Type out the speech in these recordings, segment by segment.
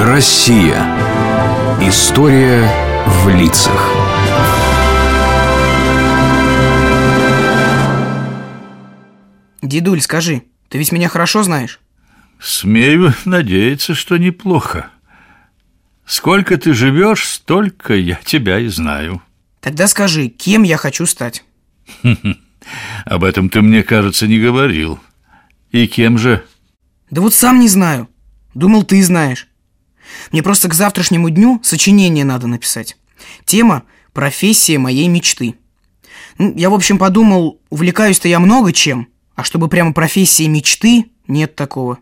Россия. История в лицах. Дедуль, скажи, ты ведь меня хорошо знаешь? Смею надеяться, что неплохо. Сколько ты живешь, столько я тебя и знаю. Тогда скажи, кем я хочу стать? Об этом ты, мне кажется, не говорил. И кем же? Да вот сам не знаю. Думал, ты знаешь. Мне просто к завтрашнему дню сочинение надо написать. Тема «Профессия моей мечты». Ну, я, в общем, подумал, увлекаюсь-то я много чем, а чтобы прямо профессии мечты, нет такого.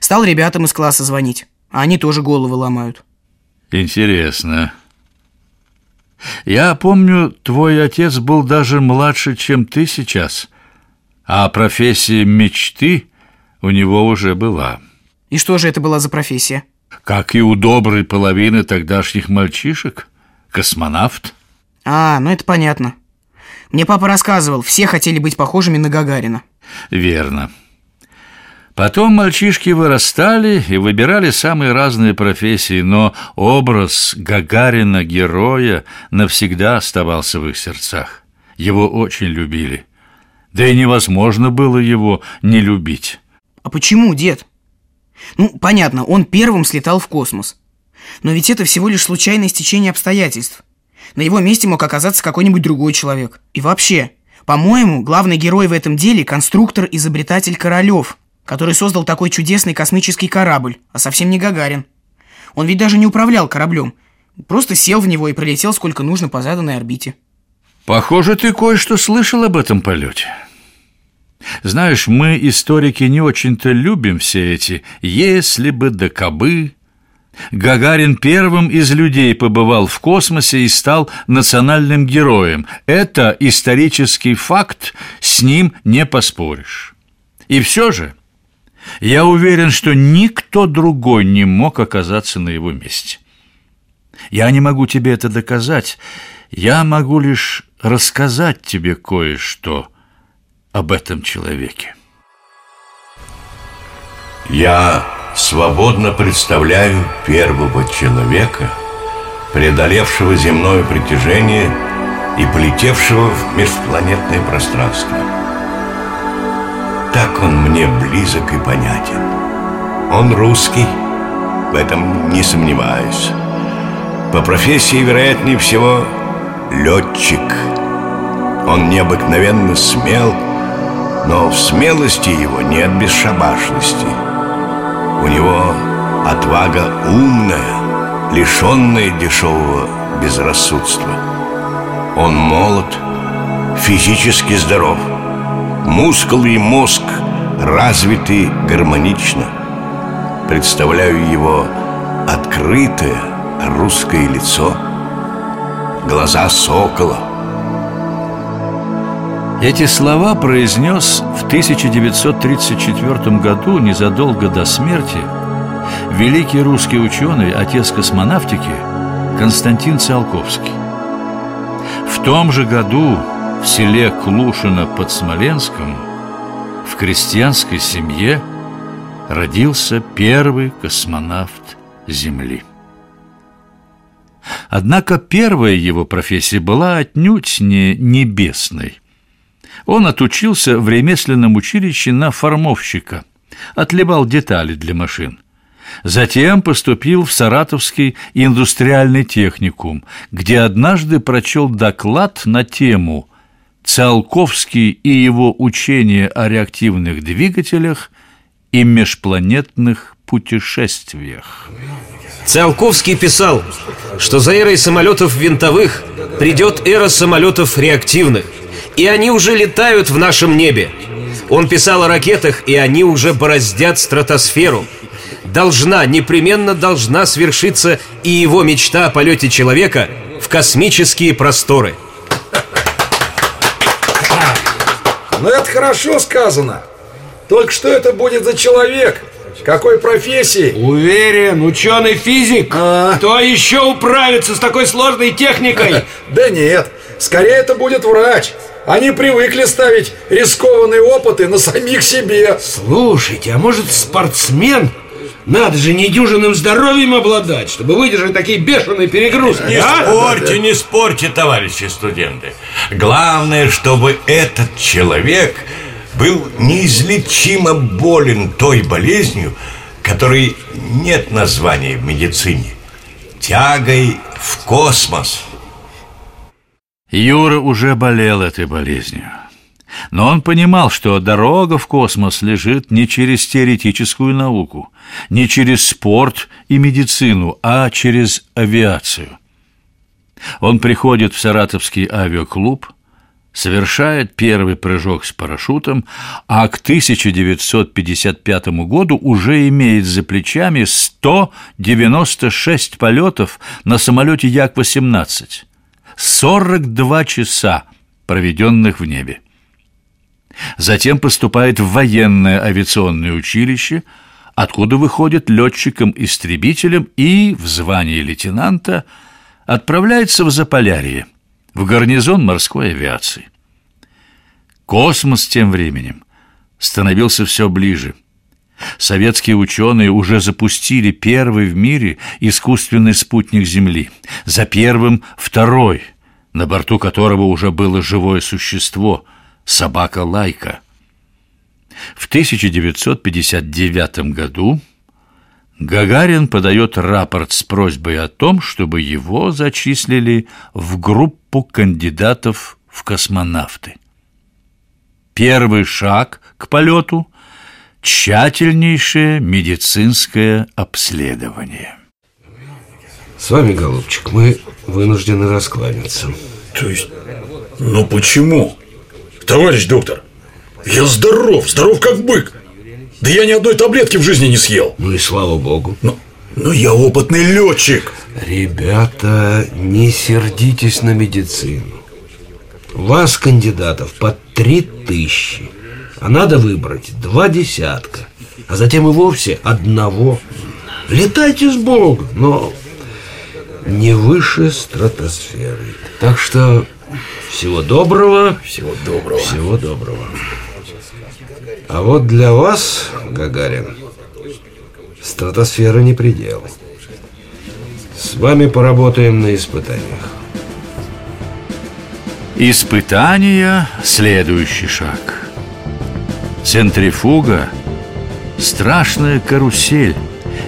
Стал ребятам из класса звонить, а они тоже головы ломают. Интересно. Я помню, твой отец был даже младше, чем ты сейчас, а профессия мечты у него уже была. И что же это была за профессия? Как и у доброй половины тогдашних мальчишек, космонавт. А, ну это понятно. Мне папа рассказывал, все хотели быть похожими на Гагарина. Верно. Потом мальчишки вырастали и выбирали самые разные профессии, но образ Гагарина-героя навсегда оставался в их сердцах. Его очень любили. Да и невозможно было его не любить. А почему, дед? Ну, понятно, он первым слетал в космос. Но ведь это всего лишь случайное стечение обстоятельств. На его месте мог оказаться какой-нибудь другой человек. И вообще, по-моему, главный герой в этом деле – конструктор-изобретатель Королёв – который создал такой чудесный космический корабль, а совсем не Гагарин. Он ведь даже не управлял кораблем, просто сел в него и пролетел сколько нужно по заданной орбите. Похоже, ты кое-что слышал об этом полете. Знаешь, мы, историки, не очень-то любим все эти «если бы да кабы». Гагарин первым из людей побывал в космосе и стал национальным героем. Это исторический факт, с ним не поспоришь. И все же я уверен, что никто другой не мог оказаться на его месте. Я не могу тебе это доказать, я могу лишь рассказать тебе кое-что об этом человеке. Я свободно представляю первого человека, преодолевшего земное притяжение и полетевшего в межпланетное пространство. Так он мне близок и понятен. Он русский, в этом не сомневаюсь. По профессии, вероятнее всего, летчик. Он необыкновенно смел, но в смелости его нет бесшабашности. У него отвага умная, лишенная дешевого безрассудства. Он молод, физически здоров – Мускулы и мозг развиты гармонично. Представляю его открытое русское лицо, глаза сокола. Эти слова произнес в 1934 году, незадолго до смерти, великий русский ученый, отец космонавтики Константин Циолковский. В том же году в селе Клушино под Смоленском в крестьянской семье родился первый космонавт Земли. Однако первая его профессия была отнюдь не небесной. Он отучился в ремесленном училище на формовщика, отливал детали для машин. Затем поступил в Саратовский индустриальный техникум, где однажды прочел доклад на тему Циолковский и его учение о реактивных двигателях и межпланетных путешествиях. Циолковский писал, что за эрой самолетов винтовых придет эра самолетов реактивных, и они уже летают в нашем небе. Он писал о ракетах, и они уже бороздят стратосферу. Должна, непременно должна свершиться и его мечта о полете человека в космические просторы – Ну это хорошо сказано. Только что это будет за человек? Какой профессии? Уверен, ученый физик. А... Кто еще управится с такой сложной техникой? Да нет, скорее это будет врач. Они привыкли ставить рискованные опыты на самих себе. Слушайте, а может спортсмен? Надо же недюжинным здоровьем обладать, чтобы выдержать такие бешеные перегрузки, Не а? спорьте, не спорьте, товарищи студенты. Главное, чтобы этот человек был неизлечимо болен той болезнью, которой нет названия в медицине. Тягой в космос. Юра уже болел этой болезнью. Но он понимал, что дорога в космос лежит не через теоретическую науку, не через спорт и медицину, а через авиацию. Он приходит в Саратовский авиаклуб, совершает первый прыжок с парашютом, а к 1955 году уже имеет за плечами 196 полетов на самолете Як-18, 42 часа, проведенных в небе. Затем поступает в военное авиационное училище, откуда выходит летчиком-истребителем и, в звании лейтенанта, отправляется в Заполярье, в гарнизон морской авиации. Космос тем временем становился все ближе. Советские ученые уже запустили первый в мире искусственный спутник Земли. За первым – второй, на борту которого уже было живое существо – собака Лайка. В 1959 году Гагарин подает рапорт с просьбой о том, чтобы его зачислили в группу кандидатов в космонавты. Первый шаг к полету – тщательнейшее медицинское обследование. С вами, голубчик, мы вынуждены раскланяться. То есть, ну почему? Товарищ доктор, я здоров, здоров как бык. Да я ни одной таблетки в жизни не съел. Ну и слава богу. Но, но я опытный летчик. Ребята, не сердитесь на медицину. Вас, кандидатов, по три тысячи. А надо выбрать два десятка. А затем и вовсе одного. Летайте с Богом, но не выше стратосферы. Так что всего доброго. Всего доброго. Всего доброго. А вот для вас, Гагарин, стратосфера не предел. С вами поработаем на испытаниях. Испытания – следующий шаг. Центрифуга – страшная карусель,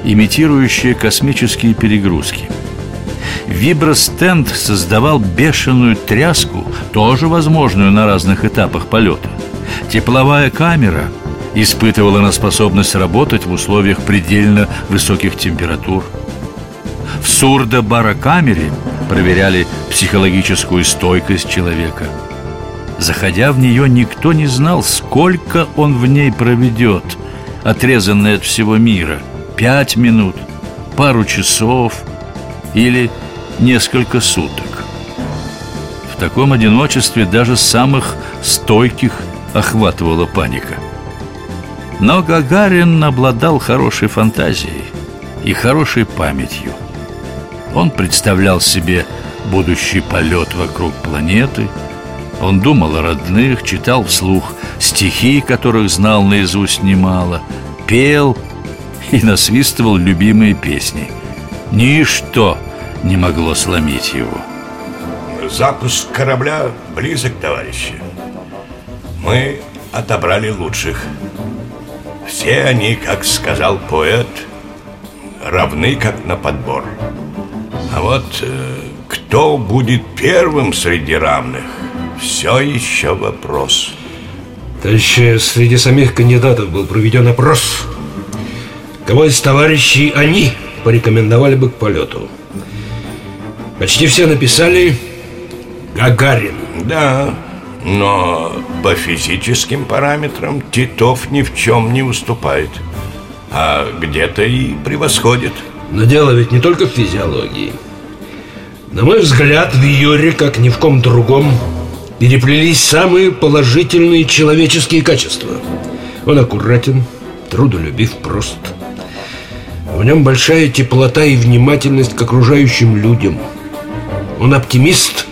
имитирующая космические перегрузки. Вибростенд создавал бешеную тряску, тоже возможную на разных этапах полета. Тепловая камера испытывала на способность работать в условиях предельно высоких температур. В сурдо-барокамере проверяли психологическую стойкость человека. Заходя в нее, никто не знал, сколько он в ней проведет, отрезанный от всего мира. Пять минут, пару часов или несколько суток. В таком одиночестве даже самых стойких охватывала паника. Но Гагарин обладал хорошей фантазией и хорошей памятью. Он представлял себе будущий полет вокруг планеты. Он думал о родных, читал вслух стихи, которых знал наизусть немало, пел и насвистывал любимые песни. Ничто не могло сломить его. Запуск корабля близок, товарищи. Мы отобрали лучших. Все они, как сказал поэт, равны как на подбор. А вот э, кто будет первым среди равных, все еще вопрос. Товарищи, среди самих кандидатов был проведен опрос. Кого из товарищей они порекомендовали бы к полету? Почти все написали Гагарин. Да, но по физическим параметрам Титов ни в чем не уступает. А где-то и превосходит. Но дело ведь не только в физиологии. На мой взгляд, в Юре, как ни в ком другом, переплелись самые положительные человеческие качества. Он аккуратен, трудолюбив, прост. В нем большая теплота и внимательность к окружающим людям. Он оптимист,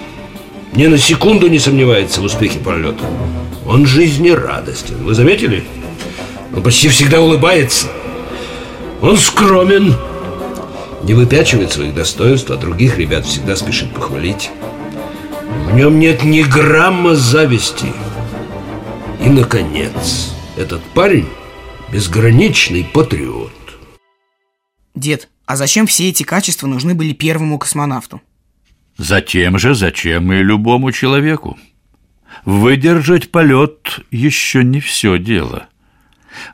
ни на секунду не сомневается в успехе полета. Он жизнерадостен. Вы заметили? Он почти всегда улыбается. Он скромен, не выпячивает своих достоинств, а других ребят всегда спешит похвалить. В нем нет ни грамма зависти. И, наконец, этот парень безграничный патриот. Дед, а зачем все эти качества нужны были первому космонавту? Затем же, зачем и любому человеку. Выдержать полет еще не все дело.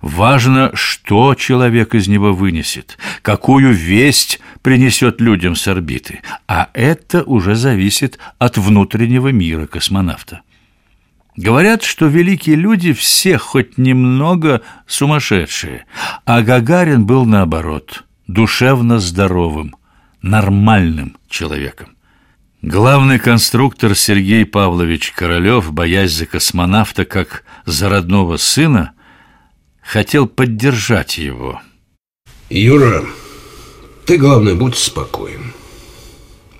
Важно, что человек из него вынесет, какую весть принесет людям с орбиты, а это уже зависит от внутреннего мира космонавта. Говорят, что великие люди все хоть немного сумасшедшие, а Гагарин был наоборот, душевно здоровым, нормальным человеком. Главный конструктор Сергей Павлович Королёв, боясь за космонавта как за родного сына, хотел поддержать его. Юра, ты, главное, будь спокоен.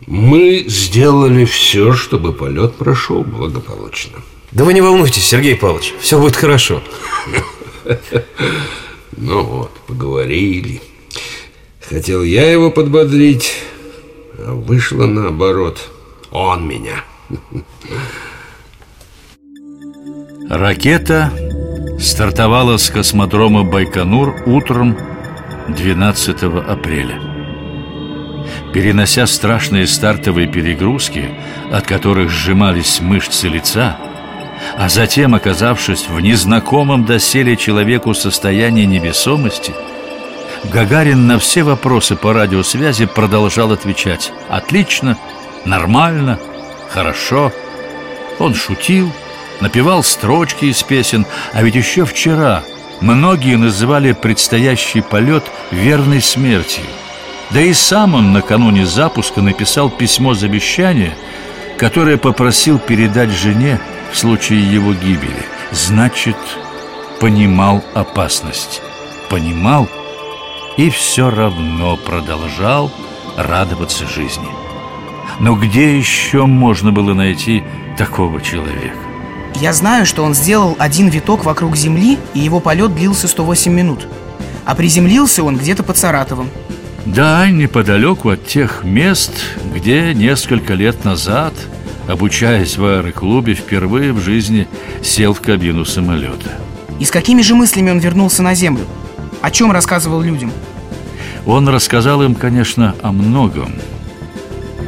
Мы сделали все, чтобы полет прошел благополучно. Да вы не волнуйтесь, Сергей Павлович, все будет хорошо. Ну вот, поговорили. Хотел я его подбодрить, а вышло наоборот. Он меня. Ракета стартовала с космодрома Байконур утром 12 апреля. Перенося страшные стартовые перегрузки, от которых сжимались мышцы лица, а затем, оказавшись в незнакомом доселе человеку состоянии невесомости, Гагарин на все вопросы по радиосвязи продолжал отвечать «Отлично», «Нормально», «Хорошо». Он шутил, напевал строчки из песен, а ведь еще вчера многие называли предстоящий полет верной смертью. Да и сам он накануне запуска написал письмо завещания, которое попросил передать жене в случае его гибели. Значит, понимал опасность. Понимал и все равно продолжал радоваться жизни. Но где еще можно было найти такого человека? Я знаю, что он сделал один виток вокруг Земли, и его полет длился 108 минут. А приземлился он где-то под Саратовом. Да, неподалеку от тех мест, где несколько лет назад, обучаясь в аэроклубе, впервые в жизни сел в кабину самолета. И с какими же мыслями он вернулся на Землю? О чем рассказывал людям? Он рассказал им, конечно, о многом.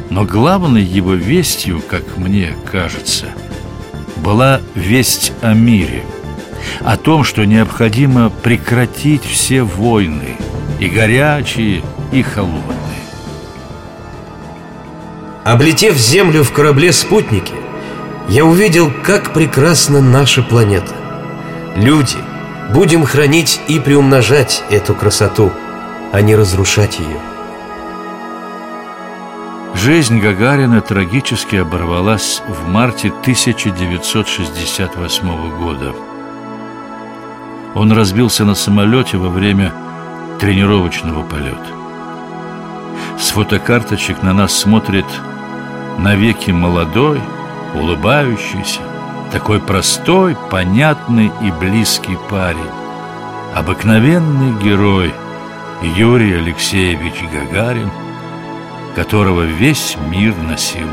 Но главной его вестью, как мне кажется, была весть о мире. О том, что необходимо прекратить все войны, и горячие, и холодные. Облетев Землю в корабле-спутнике, я увидел, как прекрасна наша планета. Люди, будем хранить и приумножать эту красоту, а не разрушать ее. Жизнь Гагарина трагически оборвалась в марте 1968 года. Он разбился на самолете во время тренировочного полета. С фотокарточек на нас смотрит навеки молодой, улыбающийся, такой простой, понятный и близкий парень, обыкновенный герой Юрий Алексеевич Гагарин – которого весь мир носил